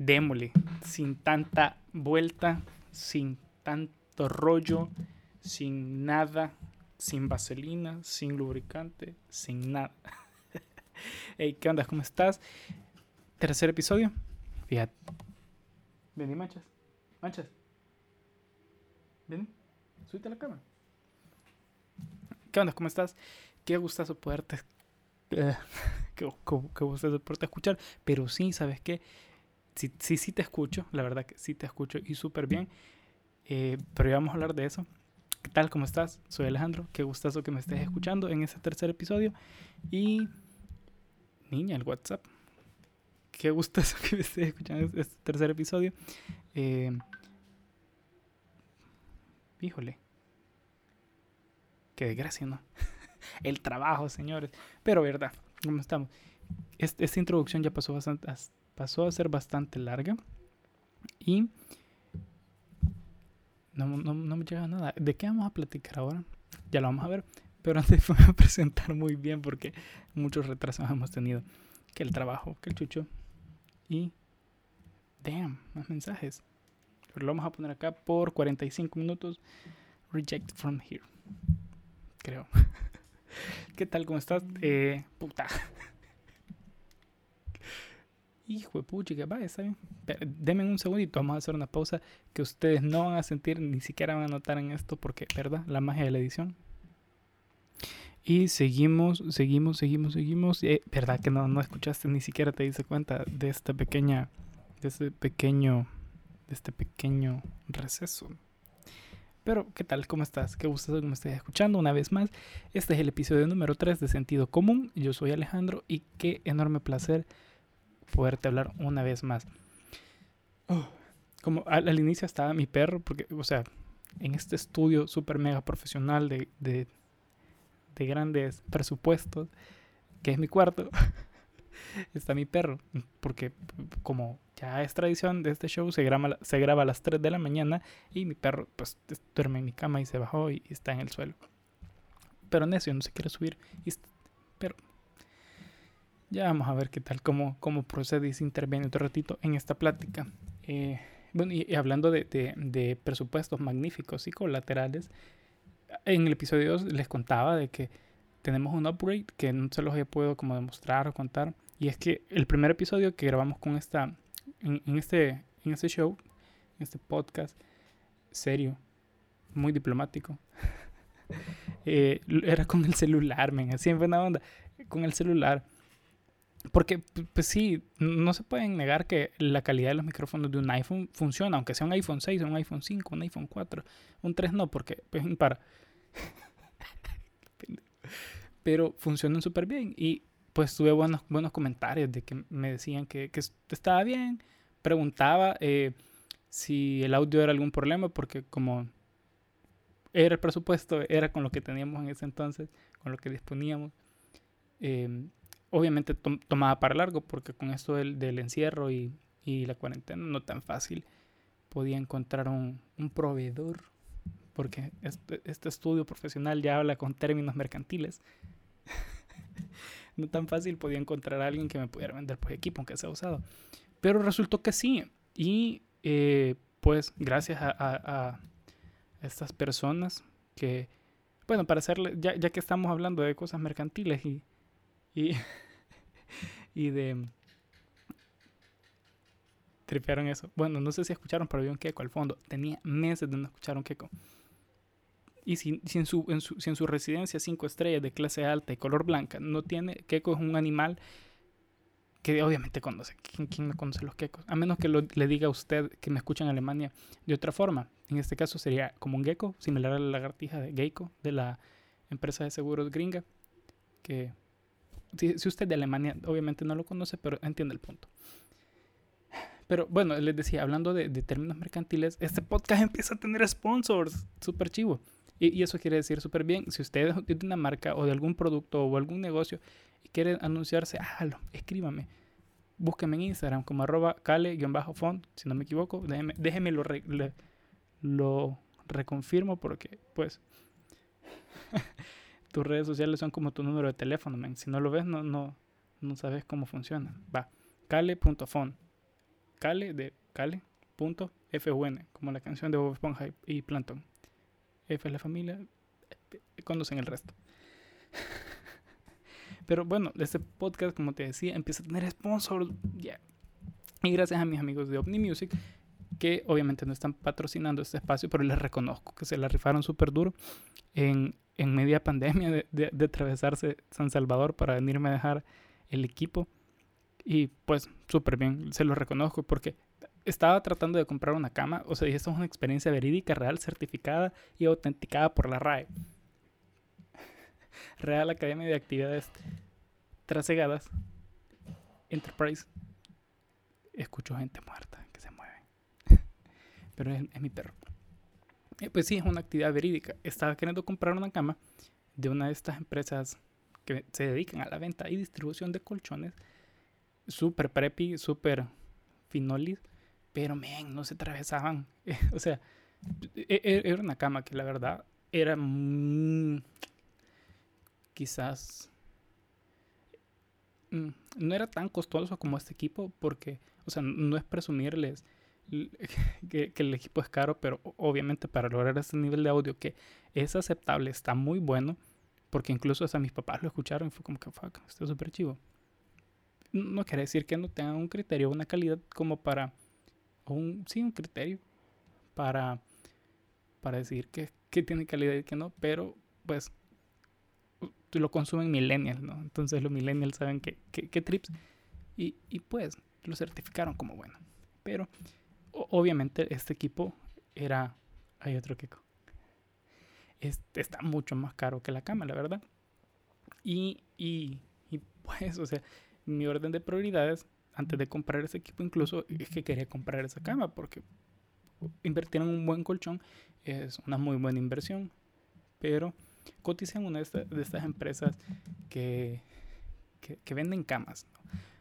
démosle, sin tanta vuelta, sin tanto rollo, sin nada, sin vaselina, sin lubricante, sin nada. hey, ¿qué onda? ¿Cómo estás? Tercer episodio. Fíjate. Vení, manchas. Manchas. Vení. Súbete a la cama. ¿Qué onda? ¿Cómo estás? Qué gustazo poderte. Eh, qué, qué gustazo poderte escuchar. Pero sí, ¿sabes qué? Sí, sí, sí te escucho, la verdad que sí te escucho y súper bien. Eh, pero ya vamos a hablar de eso. ¿Qué tal? ¿Cómo estás? Soy Alejandro. Qué gustazo que me estés escuchando en este tercer episodio. Y, niña, el WhatsApp. Qué gustazo que me estés escuchando en este tercer episodio. Eh, híjole. Qué desgracia, ¿no? el trabajo, señores. Pero, ¿verdad? ¿Cómo estamos? esta introducción ya pasó bastante, pasó a ser bastante larga y no, no, no me llega nada. ¿De qué vamos a platicar ahora? Ya lo vamos a ver. Pero antes voy a presentar muy bien porque muchos retrasos hemos tenido. Que el trabajo, que el chucho. Y... Damn, más mensajes. Pero lo vamos a poner acá por 45 minutos. Reject from here. Creo. ¿Qué tal? ¿Cómo estás? Eh, puta. Hijo de pucha, que vaya, está bien. Denme un segundito, vamos a hacer una pausa que ustedes no van a sentir, ni siquiera van a notar en esto, porque, ¿verdad? La magia de la edición. Y seguimos, seguimos, seguimos, seguimos. Eh, ¿Verdad que no, no escuchaste, ni siquiera te diste cuenta de esta pequeña, de este pequeño, de este pequeño receso? Pero, ¿qué tal? ¿Cómo estás? Qué gusto que me estés escuchando una vez más. Este es el episodio número 3 de Sentido Común. Yo soy Alejandro y qué enorme placer poderte hablar una vez más. Oh, como al, inicio estaba mi perro, porque, o sea, en este estudio súper mega profesional de, de, de, grandes presupuestos, que es mi cuarto, está mi perro, porque como ya es tradición de este show, se graba, se graba a las 3 de la mañana y mi perro pues duerme en mi cama y se bajó y, está en el suelo. Pero necio, no se quiere subir. Y, pero ya vamos a ver qué tal, cómo, cómo procede y se interviene otro ratito en esta plática. Eh, bueno, y, hablando de, de, presupuestos magníficos y colaterales, en el episodio 2 les contaba de que tenemos un upgrade que no se los he podido como demostrar o contar. Y es que el primer episodio que grabamos con esta, en, este, en este show, en este podcast serio, muy diplomático, eh, era con el celular, men, en buena onda, con el celular. Porque, pues sí, no se pueden negar que la calidad de los micrófonos de un iPhone funciona, aunque sea un iPhone 6, un iPhone 5, un iPhone 4, un 3 no, porque pues para. Pero funcionan súper bien. Y pues tuve buenos, buenos comentarios de que me decían que, que estaba bien. Preguntaba eh, si el audio era algún problema, porque como era el presupuesto, era con lo que teníamos en ese entonces, con lo que disponíamos. Eh, obviamente tomaba para largo porque con esto del, del encierro y, y, la cuarentena no tan fácil podía encontrar un, un proveedor porque este, este, estudio profesional ya habla con términos mercantiles. no tan fácil podía encontrar a alguien que me pudiera vender pues, equipo aunque sea usado. Pero resultó que sí. Y eh, pues gracias a, a, a, estas personas que, bueno, para hacerle, ya, ya que estamos hablando de cosas mercantiles y, y, y de... Tripearon eso. Bueno, no sé si escucharon, pero había un queco al fondo. Tenía meses de no escuchar un queco. Y si, si, en su, en su, si en su residencia cinco estrellas de clase alta y color blanca no tiene, queco es un animal que obviamente conoce. ¿Quién, quién no conoce los quecos? A menos que lo, le diga a usted que me escucha en Alemania de otra forma. En este caso sería como un gecko, similar a la lagartija de Geico, de la empresa de seguros gringa, que si, usted de Alemania obviamente no lo conoce, pero entiende el punto. Pero bueno, les decía, hablando de, términos mercantiles, este podcast empieza a tener sponsors, súper chivo. Y, eso quiere decir súper bien. Si usted es de una marca o de algún producto o algún negocio y quiere anunciarse, hágalo, escríbame. Búsqueme en Instagram como arroba cale-font, si no me equivoco. Déjeme, lo reconfirmo porque, pues, tus redes sociales son como tu número de teléfono, man. Si no lo ves, no, no, no sabes cómo funciona. Va, cale.fon. Cale de Cale.fun, como la canción de Bob Esponja y Planton. F es la familia, conocen el resto. Pero bueno, este podcast, como te decía, empieza a tener sponsors. ya Y gracias a mis amigos de Omni Music, que obviamente no están patrocinando este espacio, pero les reconozco que se la rifaron súper duro en, en media pandemia de, atravesarse San Salvador para venirme a dejar el equipo. Y pues súper bien, se lo reconozco porque estaba tratando de comprar una cama. O sea, y esto es una experiencia verídica, real, certificada y autenticada por la RAE. Real Academia de Actividades Trasegadas. Enterprise. Escucho gente muerta que se mueve. Pero es, mi perro. Eh, pues sí, es una actividad verídica. Estaba queriendo comprar una cama de una de estas empresas que se dedican a la venta y distribución de colchones. Súper preppy, súper finolis. Pero, men, no se atravesaban. o sea, e, e, era una cama que la verdad era quizás mm, no era tan costoso como este equipo porque, o sea, no es presumirles que, el equipo es caro, pero obviamente para lograr este nivel de audio que es aceptable, está muy bueno, porque incluso hasta mis papás lo escucharon y fue como que, fuck, está súper chivo. No quiere decir que no tengan un criterio, una calidad como para, un, sí, un criterio para, para decir que, que tiene calidad y que no, pero pues lo consumen millennials, ¿no? Entonces los millennials saben que, trips y, pues lo certificaron como bueno. Pero obviamente este equipo era... Hay otro que está mucho más caro que la cama, la verdad. Y, y, y pues, o sea, mi orden de prioridades antes de comprar ese equipo incluso es que quería comprar esa cama porque invertir en un buen colchón es una muy buena inversión. Pero cotice en una de, estas empresas que, que, venden camas,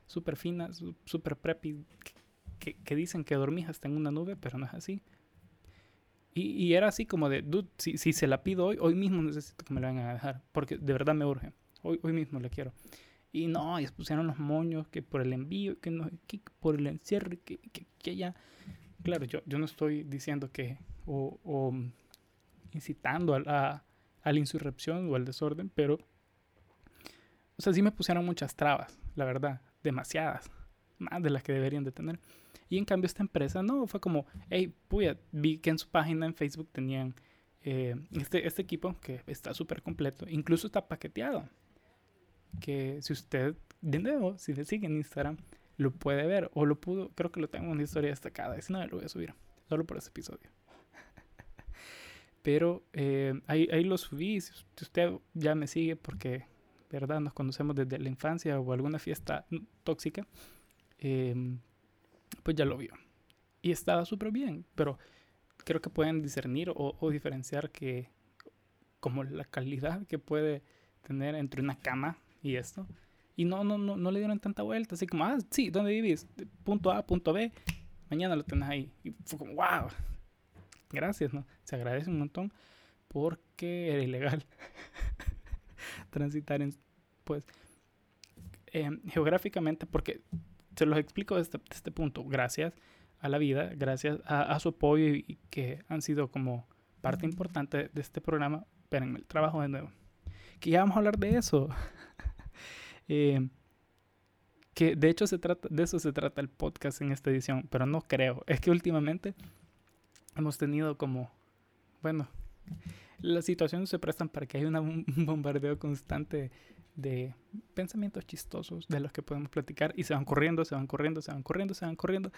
súper finas, súper preppy, que, que, dicen que dormís hasta en una nube, pero no es así. Y, y era así como de, dude, si, si, se la pido hoy, hoy mismo necesito que me la vengan a dejar, porque de verdad me urge. Hoy, hoy mismo la quiero. Y no, y pusieron los moños que por el envío, que no, que por el encierre, que, que, que ya. Claro, yo, yo no estoy diciendo que, o, o incitando a, a, a la insurrección o al desorden, pero, o sea, sí me pusieron muchas trabas, la verdad, demasiadas, más de las que deberían de tener. Y en cambio esta empresa no, fue como, hey, puya, vi que en su página en Facebook tenían eh, este, este equipo que está súper completo, incluso está paqueteado. Que si usted, de nuevo, si le sigue en Instagram, lo puede ver o lo pudo, creo que lo tengo en una historia destacada, si no, lo voy a subir, solo por ese episodio. Pero eh, ahí, ahí lo subí. Si usted ya me sigue porque, ¿verdad? Nos conocemos desde la infancia o alguna fiesta tóxica, em, pues ya lo vio. Y estaba súper bien. Pero creo que pueden discernir o, diferenciar que como la calidad que puede tener entre una cama y esto. Y no, no, no, no le dieron tanta vuelta. Así como, ah, sí, ¿dónde vivís? Punto A, punto B. Mañana lo tenés ahí. Y fue como, wow, gracias, ¿no? Se agradece un montón porque era ilegal transitar en, pues, em, geográficamente, porque se los explico desde, este punto, gracias a la vida, gracias a, su apoyo y, que han sido como parte importante de este programa. Espérenme, el trabajo de nuevo. Que ya vamos a hablar de eso. Em, que de hecho se trata, de eso se trata el podcast en esta edición, pero no creo. Es que últimamente hemos tenido como, bueno, las situaciones se prestan para que haya un bombardeo constante de pensamientos chistosos de los que podemos platicar y se van corriendo, se van corriendo, se van corriendo, se van corriendo,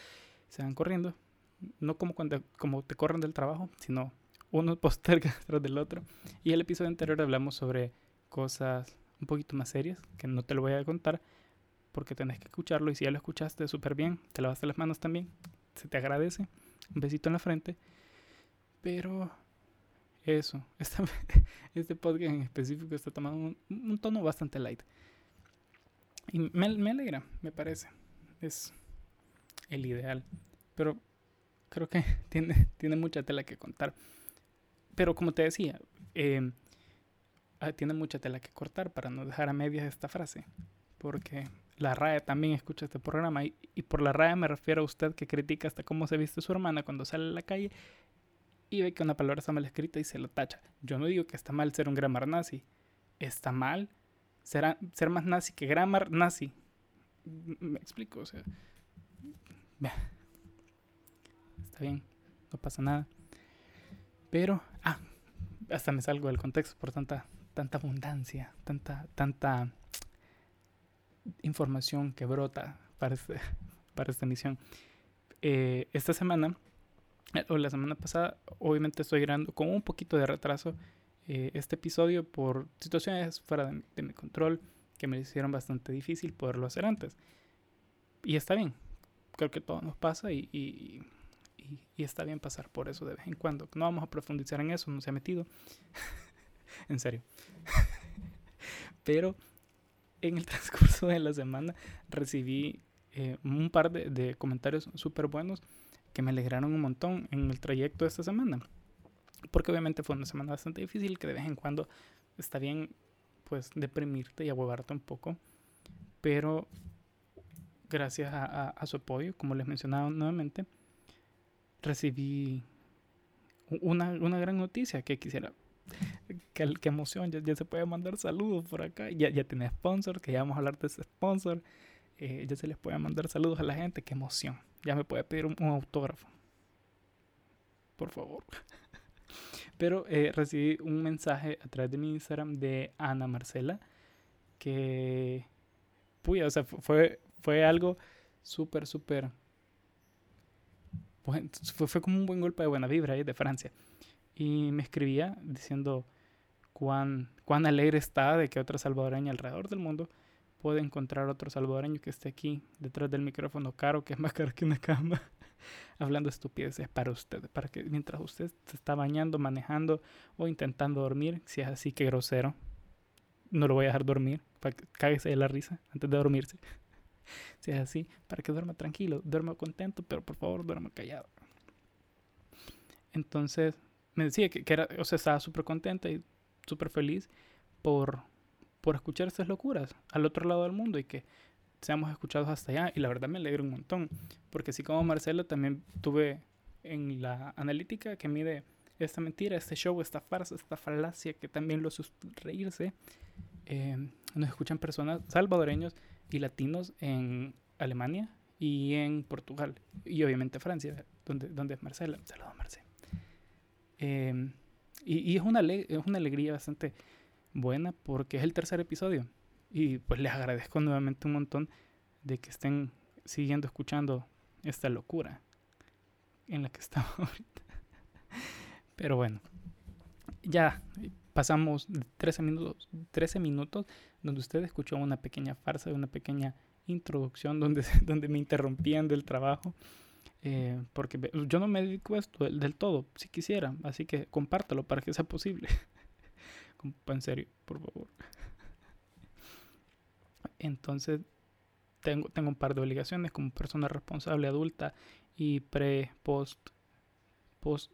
se van corriendo. No como cuando como te corren del trabajo, sino uno posterga tras del otro. Y el episodio anterior hablamos sobre cosas un poquito más serias, que no te lo voy a contar porque tenés que escucharlo y si ya lo escuchaste súper bien, te lavaste las manos también, se te agradece. Un besito en la frente. Pero eso, este, este podcast en específico está tomando un, tono bastante light. Y me, alegra, me parece. Es el ideal. Pero creo que tiene, tiene mucha tela que contar. Pero como te decía, em, ah, tiene mucha tela que cortar para no dejar a medias esta frase. Porque la RAE también escucha este programa. Y, y, por la RAE me refiero a usted que critica hasta cómo se viste su hermana cuando sale a la calle y ve que una palabra está mal escrita y se lo tacha. Yo no digo que está mal ser un grammar nazi. Está mal ser, ser más nazi que grammar nazi. Me explico, o sea. Está bien, no pasa nada. Pero, ah, hasta me salgo del contexto por tanta, tanta abundancia, tanta, tanta información que brota para, este, esta misión. Eh, esta semana, o la semana pasada, obviamente estoy grabando con un poquito de retraso eh, este episodio por situaciones fuera de, de, mi control que me hicieron bastante difícil poderlo hacer antes. Y está bien, creo que todo nos pasa y, y y, está bien pasar por eso de vez en cuando. No vamos a profundizar en eso, no se ha metido. en serio. Pero en el transcurso de la semana recibí eh, un par de, de comentarios súper buenos que me alegraron un montón en el trayecto de esta semana. Porque obviamente fue una semana bastante difícil que de vez en cuando está bien pues deprimirte y ahuevarte un poco. Pero gracias a, a, a su apoyo, como les mencionaba nuevamente, recibí una, una gran noticia que quisiera. Qué, qué emoción, ya, ya, se puede mandar saludos por acá. Ya, ya tiene sponsor, que ya vamos a hablar de ese sponsor. Eh, ya se les puede mandar saludos a la gente, qué emoción. Ya me puede pedir un, un autógrafo. Por favor. Pero eh, recibí un mensaje a través de mi Instagram de Ana Marcela. Que. Puya, o sea, fue, fue algo súper, súper fue, fue, como un buen golpe de buena vibra ahí de Francia. Y me escribía diciendo cuán, cuán alegre está de que otra salvadoreña alrededor del mundo puede encontrar otro salvadoreño que esté aquí detrás del micrófono caro, que es más caro que una cama, hablando estupideces para usted, para que mientras usted se está bañando, manejando o intentando dormir, si es así que grosero, no lo voy a dejar dormir, para que cáguese de la risa antes de dormirse si es así, para que duerma tranquilo, duerma contento, pero por favor duerma callado. Entonces me decía que, que era, o sea, estaba súper contenta y súper feliz por, por escuchar estas locuras al otro lado del mundo y que seamos escuchados hasta allá. Y la verdad me alegra un montón, porque así como Marcelo también tuve en la analítica que mide esta mentira, este show, esta farsa, esta falacia que también lo hace reírse. Eh, nos escuchan personas salvadoreños y latinos en Alemania y en Portugal y obviamente Francia, donde, donde es Marcela. Saludos, Marcela. Eh, y, y es, una es una alegría bastante buena porque es el tercer episodio y pues les agradezco nuevamente un montón de que estén siguiendo escuchando esta locura en la que estamos ahorita. Pero bueno, ya pasamos 13 minutos, 13 minutos donde usted escuchó una pequeña farsa, una pequeña introducción donde, donde me interrumpían del trabajo. Eh, porque yo no me dedico a esto del, todo, si quisiera, así que compártalo para que sea posible. en serio, por favor. Entonces, tengo, tengo un par de obligaciones como persona responsable adulta y pre, post, post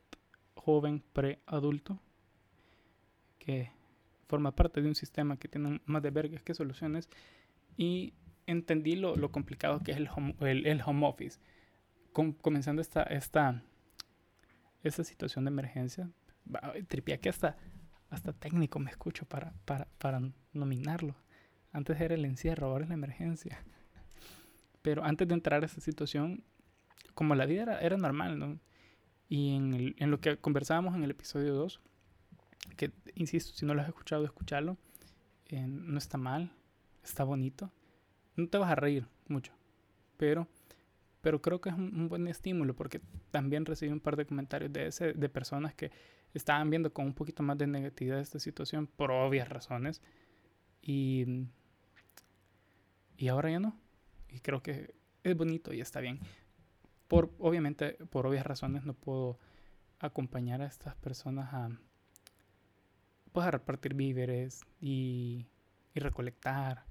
joven, pre adulto, que forma parte de un sistema que tiene más de vergas que soluciones y entendí lo, lo complicado que es el home, el, home office. Com, comenzando esta, esta, esta situación de emergencia, tripia que hasta, hasta técnico me escucho para, para, para nominarlo. Antes era el encierro, ahora es la emergencia. Pero antes de entrar a esta situación, como la vida era, era normal, ¿no? Y en, en lo que conversábamos en el episodio 2, que insisto, si no lo has escuchado, escúchalo. Eh, no está mal, está bonito. No te vas a reír mucho, pero, pero creo que es un, un, buen estímulo porque también recibí un par de comentarios de, ese, de personas que estaban viendo con un poquito más de negatividad esta situación por obvias razones. Y, y ahora ya no. Y creo que es bonito y está bien. Por, obviamente, por obvias razones no puedo acompañar a estas personas a, pues a repartir víveres y, y, recolectar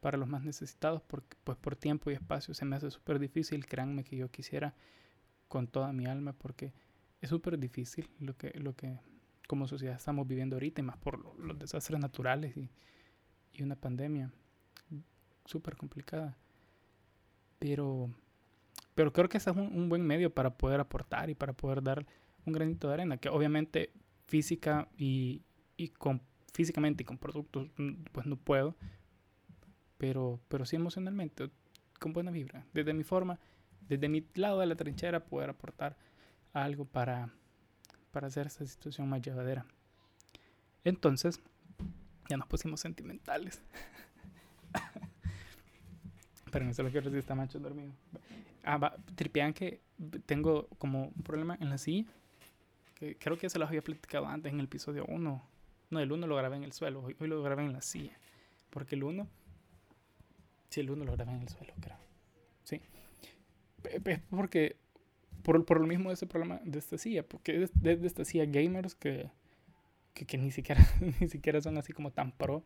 para los más necesitados porque pues por tiempo y espacio se me hace súper difícil créanme que yo quisiera con toda mi alma porque es súper difícil lo que lo que como sociedad estamos viviendo ahorita y más por los desastres naturales y, y una pandemia súper complicada Pero, pero creo que ese es un, buen medio para poder aportar y para poder dar un granito de arena, que obviamente física y, y con, físicamente y con productos mm, pues no puedo, pero, pero sí emocionalmente, con buena vibra. Desde mi forma, desde mi lado de la trinchera, poder aportar algo para, para hacer esta situación más llevadera. Entonces, ya nos pusimos sentimentales. Pero no sé lo que decir, está macho dormido. Ah, va, tripean que tengo como un problema en la silla. Que creo que se los había platicado antes en el episodio 1. No, el 1 lo grabé en el suelo. Hoy, lo grabé en la silla. Porque el 1. Sí, el 1 lo grabé en el suelo, creo. Sí. Es porque. Por, por lo mismo de ese problema de esta silla. Porque es de, de esta silla gamers que que, que, ni, siquiera, ni siquiera son así como tan pro,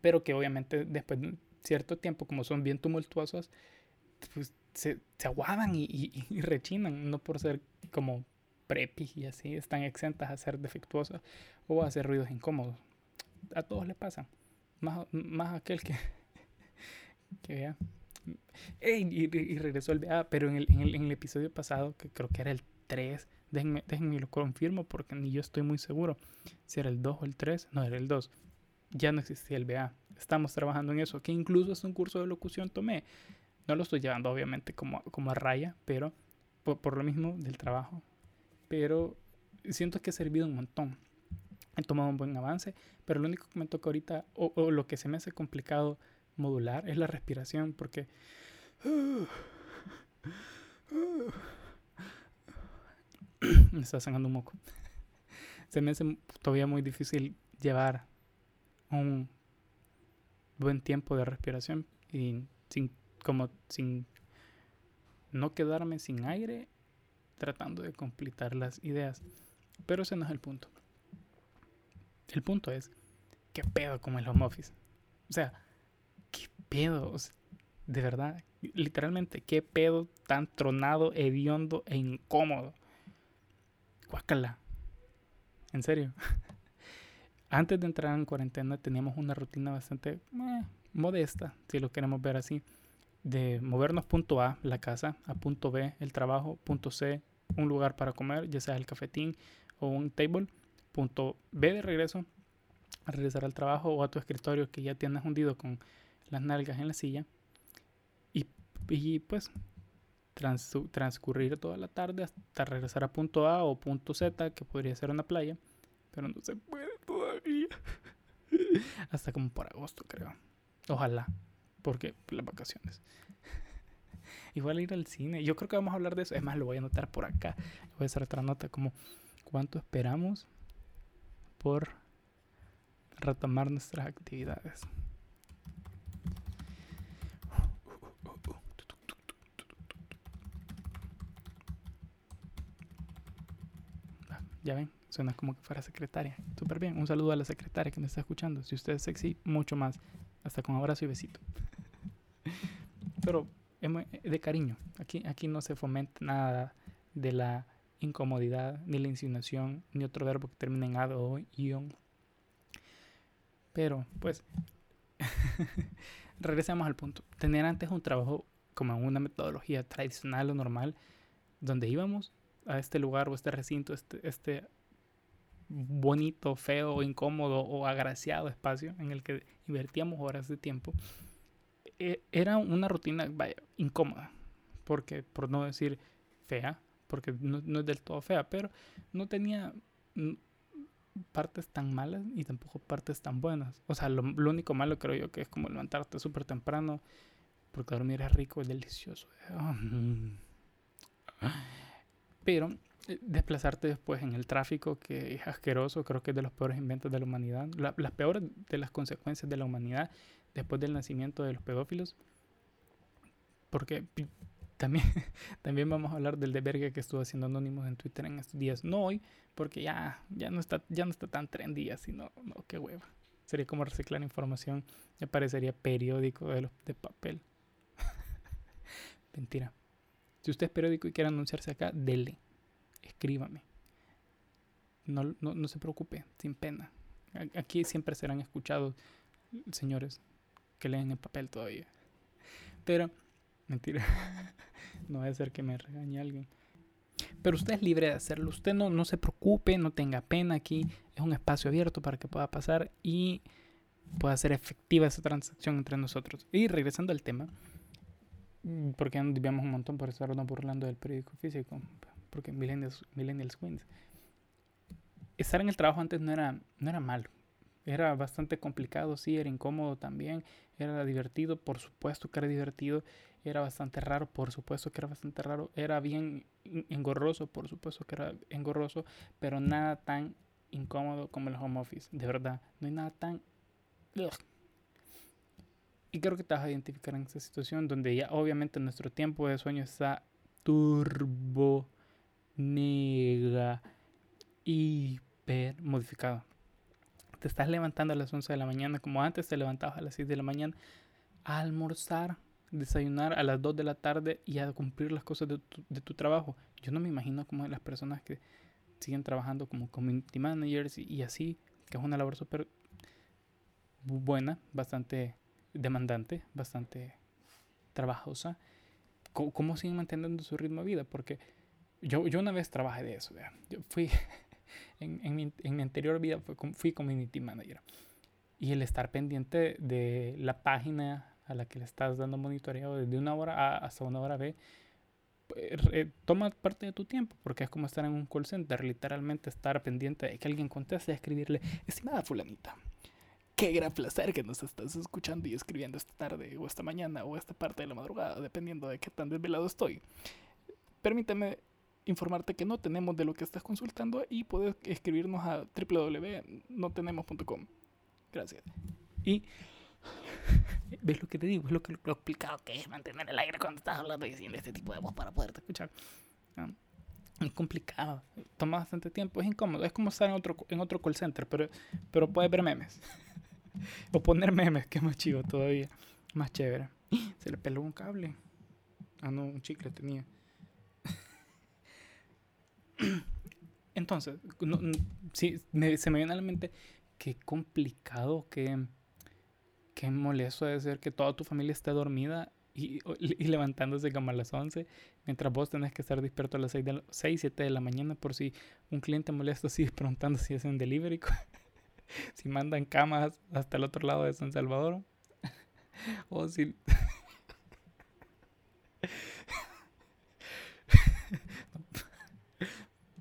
pero que obviamente después de cierto tiempo, como son bien tumultuosas, pues se, se aguadan y, y, rechinan, no por ser como prepi y así, están exentas a ser defectuosas o a hacer ruidos incómodos. A todos les pasa, más, más aquel que, que vea. Y, y, regresó el BA, pero en el, en, el, en el episodio pasado, que creo que era el 3, Déjenme, déjenme lo confirmo porque ni yo estoy muy seguro si era el 2 o el 3. No, era el 2. Ya no existía el BA. Estamos trabajando en eso. Que incluso es un curso de locución tomé. No lo estoy llevando obviamente como, como a raya, pero por, lo mismo del trabajo. Pero siento que ha servido un montón. He tomado un buen avance, pero lo único que me toca ahorita, o, lo que se me hace complicado modular, es la respiración, porque me está sacando un moco. Se me hace todavía muy difícil llevar un buen tiempo de respiración y sin como sin no quedarme sin aire tratando de completar las ideas. Pero ese no es el punto. El punto es, ¿qué pedo con el home office? O sea, ¿qué pedo? de verdad, literalmente, ¿qué pedo tan tronado, hediondo e incómodo? Guácala. En serio. Antes de entrar en cuarentena teníamos una rutina bastante eh, modesta, si lo queremos ver así, de movernos punto A, la casa, a punto B, el trabajo, punto C, un lugar para comer, ya sea el cafetín o un table, punto B de regreso, a regresar al trabajo o a tu escritorio que ya tienes hundido con las nalgas en la silla. Y, y pues transcurrir toda la tarde hasta regresar a punto A o punto Z, que podría ser una playa, pero no se puede todavía. hasta como por agosto, creo. Ojalá, porque las vacaciones. Igual ir al cine. Yo creo que vamos a hablar de eso. Es más, lo voy a anotar por acá. Voy a hacer otra nota como cuánto esperamos por retomar nuestras actividades. Ya ven, suena como que fuera secretaria. Súper bien. Un saludo a la secretaria que me está escuchando. Si usted es sexy, mucho más. Hasta con abrazo y besito. Pero de cariño. Aquí, aquí no se fomenta nada de la incomodidad, ni la insinuación, ni otro verbo que termine en ado o ion. Pero, pues, regresemos al punto. Tener antes un trabajo como una metodología tradicional o normal, donde íbamos a este lugar o este recinto, este, este bonito, feo, incómodo o agraciado espacio en el que invertíamos horas de tiempo, e, era una rutina vaya, incómoda, porque por no decir fea, porque no, es del todo fea, pero no tenía partes tan malas y tampoco partes tan buenas. O sea, lo, único malo creo yo que es como levantarte súper temprano, porque dormir es rico, es delicioso. Pero eh, desplazarte después en el tráfico, que es asqueroso, creo que es de los peores inventos de la humanidad, las peores de las consecuencias de la humanidad después del nacimiento de los pedófilos. Porque también, también vamos a hablar del debergue que estuvo haciendo Anónimos en Twitter en estos días. No hoy, porque ya, ya, no, está, ya no está tan trendy así, no, no, qué hueva. Sería como reciclar información, me parecería periódico de, los, de papel. Mentira. Si usted es periódico y quiere anunciarse acá, dele. Escríbame. No, no, se preocupe, sin pena. Aquí siempre serán escuchados señores que leen el papel todavía. Pero Mentira. no debe ser que me regañe alguien. Pero usted es libre de hacerlo. Usted no, no se preocupe, no tenga pena aquí. Es un espacio abierto para que pueda pasar y pueda ser efectiva esa transacción entre nosotros. Y regresando al tema, porque ya nos desviamos un montón por estarnos burlando del periódico físico, porque Millennials, Millennials Wins. Estar en el trabajo antes no era, no era malo. Era bastante complicado, sí, era incómodo también, era divertido, por supuesto que era divertido, era bastante raro, por supuesto que era bastante raro, era bien engorroso, por supuesto que era engorroso, pero nada tan incómodo como el home office, de verdad, no hay nada tan... Y creo que te vas a identificar en esta situación donde ya obviamente nuestro tiempo de sueño está turbo, nega, hiper modificado. Te estás levantando a las 11 de la mañana como antes te levantabas a las 6 de la mañana a almorzar desayunar a las 2 de la tarde y a cumplir las cosas de tu, de tu trabajo. Yo no me imagino como las personas que siguen trabajando como community managers y, así, que es una labor súper buena, bastante demandante, bastante trabajosa. ¿Cómo, siguen manteniendo su ritmo de vida? Porque yo, yo una vez trabajé de eso. Yo fui, en, en, mi, en, mi, anterior vida fui, fui community manager. Y el estar pendiente de la página a la que le estás dando monitoreo desde una hora A hasta una hora B, pues, toma parte de tu tiempo, porque es como estar en un call center, literalmente estar pendiente de que alguien conteste y escribirle, estimada fulanita, qué gran placer que nos estás escuchando y escribiendo esta tarde o esta mañana o esta parte de la madrugada, dependiendo de qué tan desvelado estoy. Permítame informarte que no tenemos de lo que estás consultando y puedes escribirnos a www.notenemos.com. Gracias. Y ¿Ves lo que te digo? Es lo, que, lo complicado que es mantener el aire cuando estás hablando y diciendo este tipo de voz para poderte escuchar. Ah, es complicado. Toma bastante tiempo. Es incómodo. Es como estar en otro, en otro call center, pero, pero puedes ver memes. o poner memes, que es más chido todavía. Más chévere. Se le peló un cable. Ah, no, un chicle tenía. Entonces, sí, se me viene a la mente qué complicado que qué molesto debe ser que toda tu familia esté dormida y, y, levantándose como a las 11, mientras vos tenés que estar despierto a las 6, de 6 7 de la mañana por si un cliente molesto sigue preguntando si hacen delivery, si mandan camas hasta el otro lado de San Salvador, o si...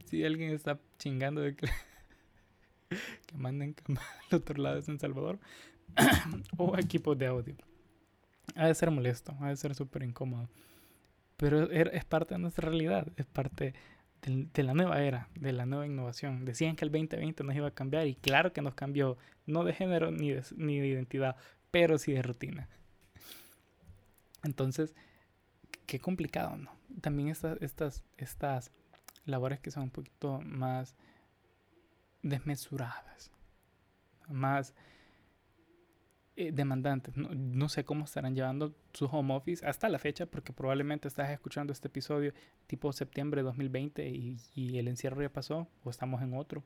si alguien está chingando de que, que manden camas al otro lado de San Salvador, o equipos de audio. Ha de ser molesto, ha de ser súper incómodo. Pero er, es parte de nuestra realidad, es parte de, la nueva era, de la nueva innovación. Decían que el 2020 nos iba a cambiar y claro que nos cambió, no de género ni de, ni de identidad, pero sí de rutina. Entonces, qué complicado, ¿no? También estas, estas, estas labores que son un poquito más desmesuradas, más eh, demandantes. No, sé cómo estarán llevando su home office hasta la fecha, porque probablemente estás escuchando este episodio tipo septiembre de 2020 y, el encierro ya pasó, o estamos en otro.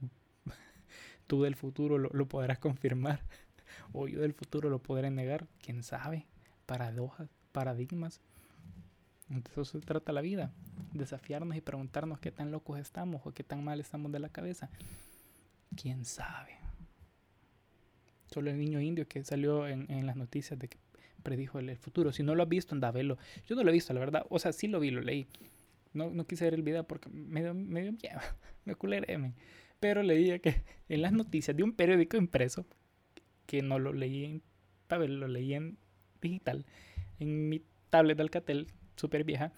Tú del futuro lo, podrás confirmar, o yo del futuro lo podré negar, quién sabe. Paradojas, paradigmas. Entonces eso se trata la vida, desafiarnos y preguntarnos qué tan locos estamos o qué tan mal estamos de la cabeza. ¿Quién sabe? Solo el niño indio que salió en, las noticias de que predijo el, futuro. Si no lo has visto, anda a verlo. Yo no lo he visto, la verdad. O sea, sí lo vi, lo leí. No, no quise ver el video porque me dio, me dio. Pero leía que en las noticias de un periódico impreso, que no lo leí en papel, lo leí en digital, en mi tablet de Alcatel, súper vieja,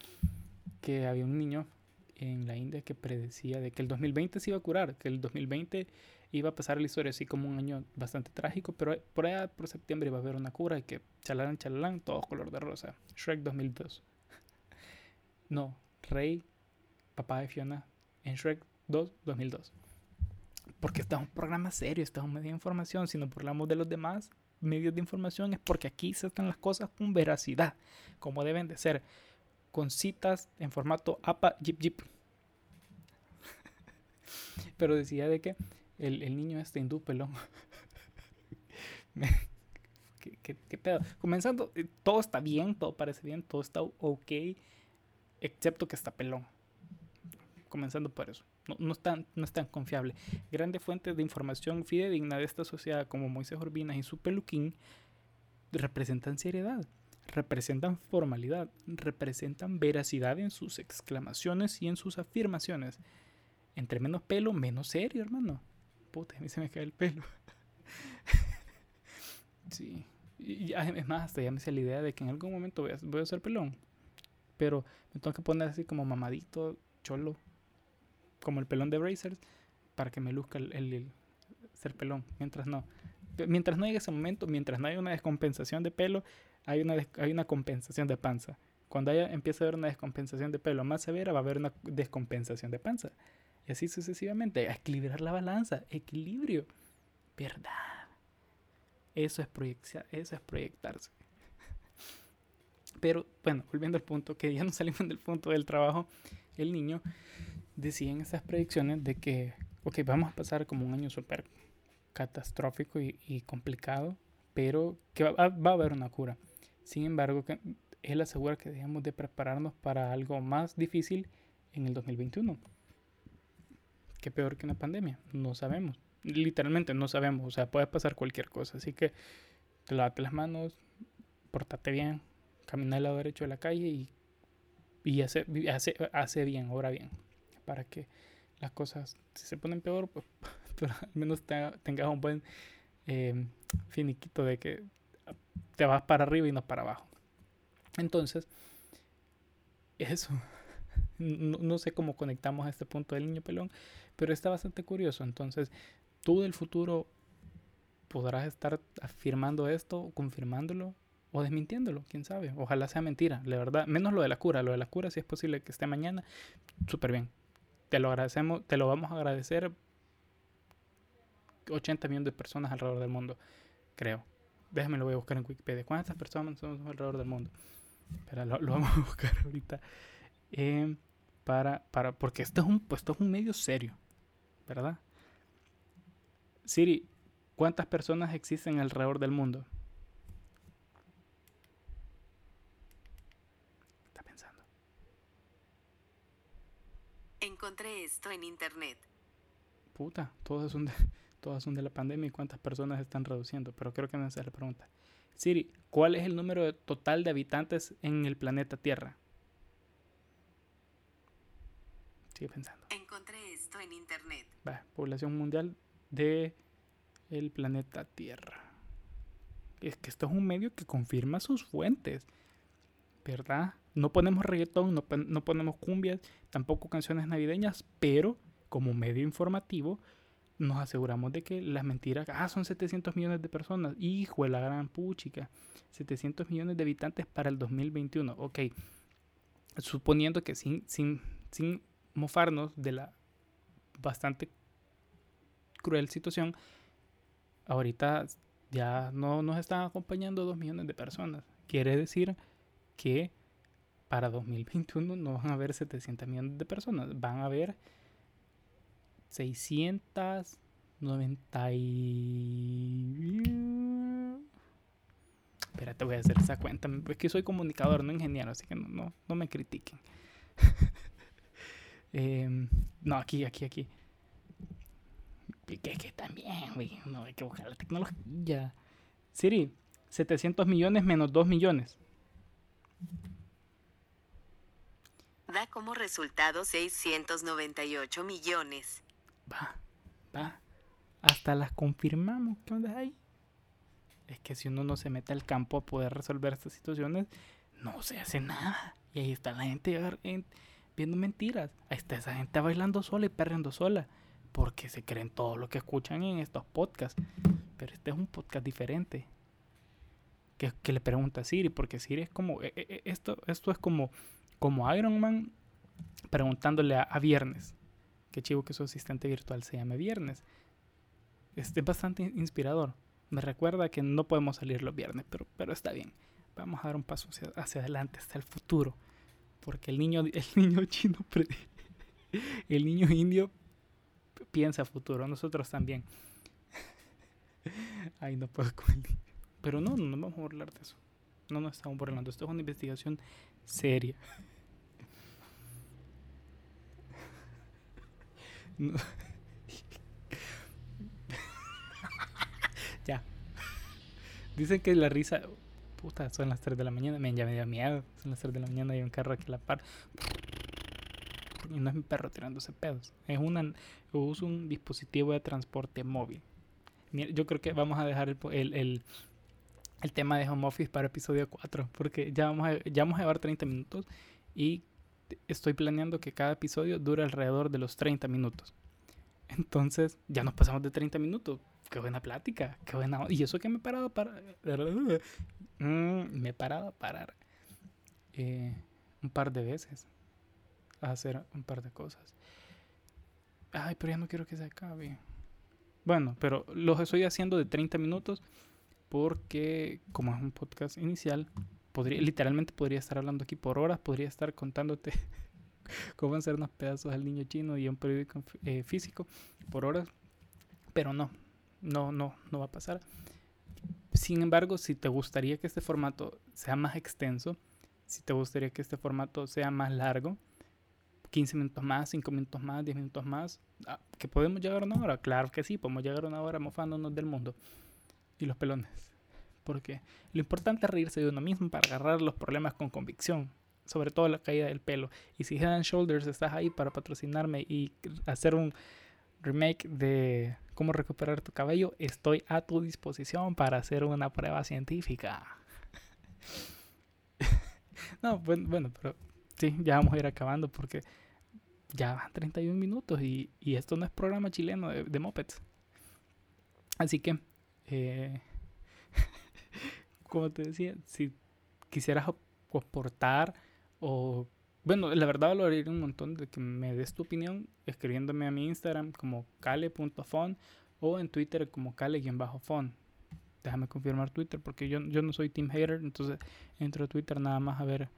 que había un niño en la India que predecía de que el 2020 se iba a curar, que el 2020 iba a pasar la historia así como un año bastante trágico, pero por allá por septiembre iba a haber una cura y que chalalán, chalalán, todo color de rosa. Shrek 2002. no, Rey, papá de Fiona, en Shrek 2, 2002. Porque este es un programa serio, este es un medio de información. Si no hablamos de los demás medios de información es porque aquí se están las cosas con veracidad, como deben de ser, con citas en formato APA, Jeep, Jeep. Pero decía de que el, el niño este hindú pelón. ¿qué, qué pedo? Comenzando, eh, todo está bien, todo parece bien, todo está ok, excepto que está pelón. Comenzando por eso. No, no, es tan, no es tan confiable. Grandes fuentes de información fidedigna de esta sociedad, como Moisés Urbinas y su peluquín, representan seriedad, representan formalidad, representan veracidad en sus exclamaciones y en sus afirmaciones. Entre menos pelo, menos serio, hermano. Puta, a mí se me cae el pelo. sí. Y es más, hasta ya me hice la idea de que en algún momento voy a, voy a pelón. Pero me tengo que poner así como mamadito, cholo, como el pelón de Brazers, para que me luzca el, el ser pelón. Mientras no mientras no llegue ese momento, mientras no haya una descompensación de pelo, hay una, hay una compensación de panza. Cuando haya, empiece a haber una descompensación de pelo más severa, va a haber una descompensación de panza. Y así sucesivamente. A equilibrar la balanza. Equilibrio. Verdad. Eso es, eso es proyectarse. Pero bueno, volviendo al punto, que ya no salimos del punto del trabajo, el niño decía en estas predicciones de que, ok, vamos a pasar como un año súper catastrófico y, complicado, pero que va, a haber una cura. Sin embargo, que él asegura que debemos de prepararnos para algo más difícil en el 2021. ¿Qué peor que una pandemia? No sabemos. Literalmente no sabemos. O sea, puede pasar cualquier cosa. Así que te lavate las manos, portate bien, camina al lado derecho de la calle y, y hace, hace, hace bien, obra bien. Para que las cosas, si se ponen peor, pues pero al menos tengas un buen eh, finiquito de que te vas para arriba y no para abajo. Entonces, eso. No, sé cómo conectamos a este punto del niño pelón, pero está bastante curioso. Entonces, tú del futuro podrás estar afirmando esto, confirmándolo o desmintiéndolo, quién sabe. Ojalá sea mentira, la verdad. Menos lo de la cura. Lo de la cura, si es posible que esté mañana, súper bien. Te lo agradecemos, te lo vamos a agradecer 80 millones de personas alrededor del mundo, creo. Déjame lo voy a buscar en Wikipedia. ¿Cuántas personas somos alrededor del mundo? Pero lo, vamos a buscar ahorita. Eh, para, para, porque esto es, un, pues, esto es un medio serio, ¿verdad? Siri, ¿cuántas personas existen alrededor del mundo? Está pensando. Encontré esto en internet. Puta, todo es un todas son de la pandemia y cuántas personas están reduciendo, pero creo que esa es la pregunta. Siri, ¿cuál es el número total de habitantes en el planeta Tierra? Sigue pensando. Encontré esto en internet. Va, población mundial de el planeta Tierra. Es que esto es un medio que confirma sus fuentes, ¿verdad? No ponemos reggaetón, no, no ponemos cumbias, tampoco canciones navideñas, pero como medio informativo nos aseguramos de que las mentiras, ah, son 700 millones de personas, hijo de la gran puchica, 700 millones de habitantes para el 2021, ok, suponiendo que sin, sin, sin mofarnos de la bastante cruel situación, ahorita ya no nos están acompañando 2 millones de personas, quiere decir que para 2021 no van a haber 700 millones de personas, van a haber 690 y... Espérate, voy a hacer esa cuenta. Es que soy comunicador, no ingeniero, así que no, no, me critiquen. Em, no, aquí, aquí, aquí. Que, que también, güey. No hay que buscar la tecnología. Siri, 700 millones menos 2 millones. Da como resultado 698 millones. Va, va. Hasta las confirmamos. ¿Qué onda ahí? Es que si uno no se mete al campo a poder resolver estas situaciones, no se hace nada. Y ahí está la gente viendo mentiras. Ahí está esa gente bailando sola y perreando sola. Porque se creen todo lo que escuchan en estos podcasts. Pero este es un podcast diferente. Que, que le pregunta a Siri. Porque Siri es como. E, e, e, esto, esto es como, como Iron Man preguntándole a Viernes. Qué chivo que su asistente virtual se llame Viernes. Es bastante inspirador. Me recuerda que no podemos salir los viernes, pero, pero está bien. Vamos a dar un paso hacia, adelante, hasta el futuro. Porque el niño, el niño chino, el niño indio piensa futuro. Nosotros también. Ay, no puedo con Pero no, no nos vamos a burlar de eso. No nos estamos burlando. Esto es una investigación seria. Ya. Dicen que la risa. Puta, son las 3 de la mañana. Me, ya me dio miedo. Son las 3 de la mañana y hay un carro aquí a la par. Y no es mi perro tirándose pedos. Es una, uso un dispositivo de transporte móvil. Mira, Yo creo que vamos a dejar el, el, el, el tema de home office para episodio 4. Porque ya vamos, a, ya vamos a llevar 30 minutos. Y estoy planeando que cada episodio dure alrededor de los 30 minutos. Entonces, ya nos pasamos de 30 minutos. Qué buena plática, qué buena. Y eso que me he parado a parar. Mm, me he parado a parar eh, un par de veces a hacer un par de cosas. Ay, pero ya no quiero que se acabe. Bueno, pero los estoy haciendo de 30 minutos porque, como es un podcast inicial, podría, literalmente podría estar hablando aquí por horas, podría estar contándote cómo hacer unos pedazos al niño chino y un periódico eh, físico por horas, pero no, no, no, no va a pasar. Sin embargo, si te gustaría que este formato sea más extenso, si te gustaría que este formato sea más largo, 15 minutos más, 5 minutos más, 10 minutos más, ah, que podemos llegar a una hora, claro que sí, podemos llegar a una hora mofándonos del mundo y los pelones. Porque lo importante es reírse de uno mismo para agarrar los problemas con convicción, sobre todo la caída del pelo. Y si Head and Shoulders estás ahí para patrocinarme y hacer un remake de cómo recuperar tu cabello, estoy a tu disposición para hacer una prueba científica. no, bueno, bueno, pero sí, ya vamos a ir acabando porque ya van 31 minutos y, y esto no es programa chileno de, de mopeds. Así que, eh, como te decía, si quisieras aportar o... Bueno, la verdad valoraría un montón de que me des tu opinión escribiéndome a mi Instagram como cale.fon o en Twitter como cale-fon. Déjame confirmar Twitter porque yo, yo no soy team hater, entonces entro a Twitter nada más a ver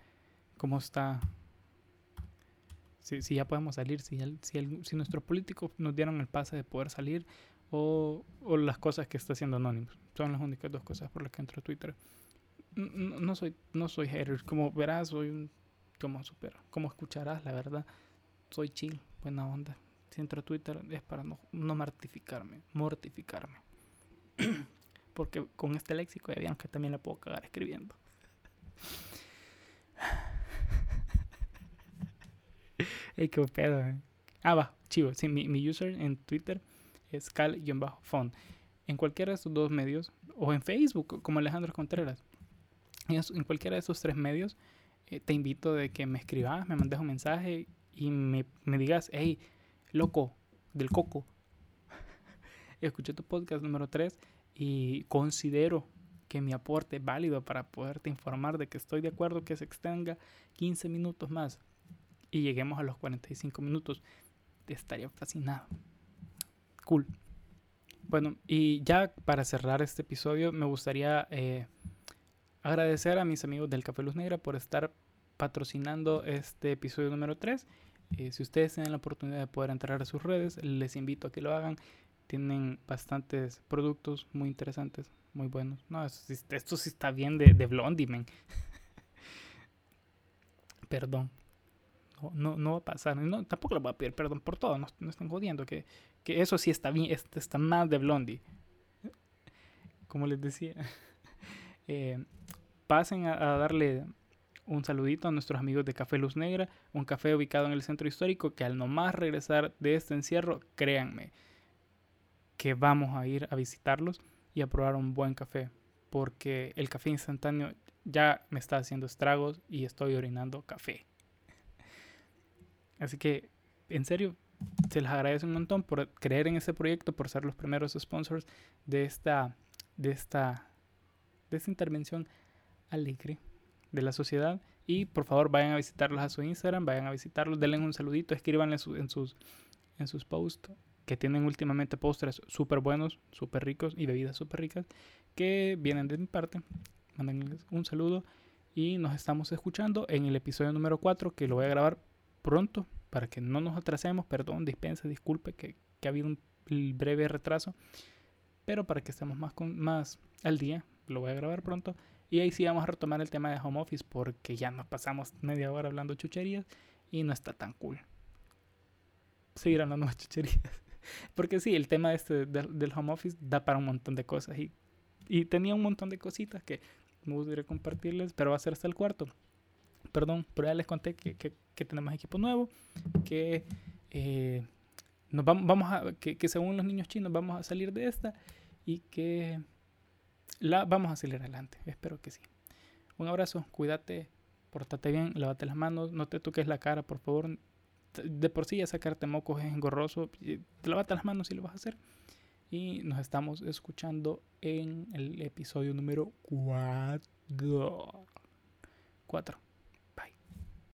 cómo está si, si ya podemos salir, si, si, el- si nuestros políticos nos dieron el pase de poder salir o, o las cosas que está haciendo Anonymous. Son las únicas dos cosas por las que entro a Twitter. No soy, no soy hater, como verás, soy un, como super, como escucharás, la verdad, soy chill, buena onda. Si entro a Twitter es para no, no mortificarme, mortificarme. Porque con este léxico ya vieron que también le puedo cagar escribiendo. Ey, qué pedo, eh. Ah, va, chivo. Sí, mi, mi user en Twitter es cal-fon. En cualquiera de estos dos medios, o en Facebook, como Alejandro Contreras, en, cualquiera de esos tres medios, te invito de que me escribas, me mandes un mensaje y me, me digas, hey, loco, del coco, escuché tu podcast número 3 y considero que mi aporte es válido para poderte informar de que estoy de acuerdo que se extenga 15 minutos más y lleguemos a los 45 minutos. Te estaría fascinado. Cool. Bueno, y ya para cerrar este episodio, me gustaría eh, agradecer a mis amigos del Café Luz Negra por estar patrocinando este episodio número 3. Eh, si ustedes tienen la oportunidad de poder entrar a sus redes, les invito a que lo hagan. Tienen bastantes productos muy interesantes, muy buenos. No, esto, esto sí está bien de, Blondie, man. Perdón. No, no, va a pasar. No, tampoco les voy a pedir perdón por todo. No, no estén jodiendo. Que, que eso sí está bien. Este está más de Blondie. Como les decía. eh, pasen a, darle un saludito a nuestros amigos de Café Luz Negra. Un café ubicado en el centro histórico. Que al nomás regresar de este encierro, créanme. Que vamos a ir a visitarlos y a probar un buen café. Porque el café instantáneo ya me está haciendo estragos y estoy orinando café. Así que, en serio, se les agradece un montón por creer en este proyecto, por ser los primeros sponsors de esta, de esta, de esta intervención alegre de la sociedad. Y por favor, vayan a visitarlos a su Instagram, vayan a visitarlos, denle un saludito, escríbanle su- en sus, en sus posts, que tienen últimamente postres súper buenos, súper ricos y bebidas súper ricas, que vienen de mi parte. Mándenles un saludo y nos estamos escuchando en el episodio número 4, que lo voy a grabar pronto para que no nos atrasemos. Perdón, dispense, disculpe que, que ha habido un breve retraso, pero para que estemos más, con, más al día, lo voy a grabar pronto. Y ahí sí vamos a retomar el tema de home office porque ya nos pasamos media hora hablando chucherías y no está tan cool. Seguir hablando de chucherías. Porque sí, el tema este del, home office da para un montón de cosas y, y tenía un montón de cositas que me gustaría compartirles, pero va a ser hasta el cuarto. Perdón, pero ya les conté que, que, tenemos equipo nuevo, que eh, nos vamos, vamos a, que, que, según los niños chinos vamos a salir de esta y que la vamos a salir adelante. Espero que sí. Un abrazo, cuídate, portate bien, lávate las manos, no te toques la cara, por favor. De por sí ya sacarte mocos es engorroso. Lávate las manos si lo vas a hacer. Y nos estamos escuchando en el episodio número 4. 4.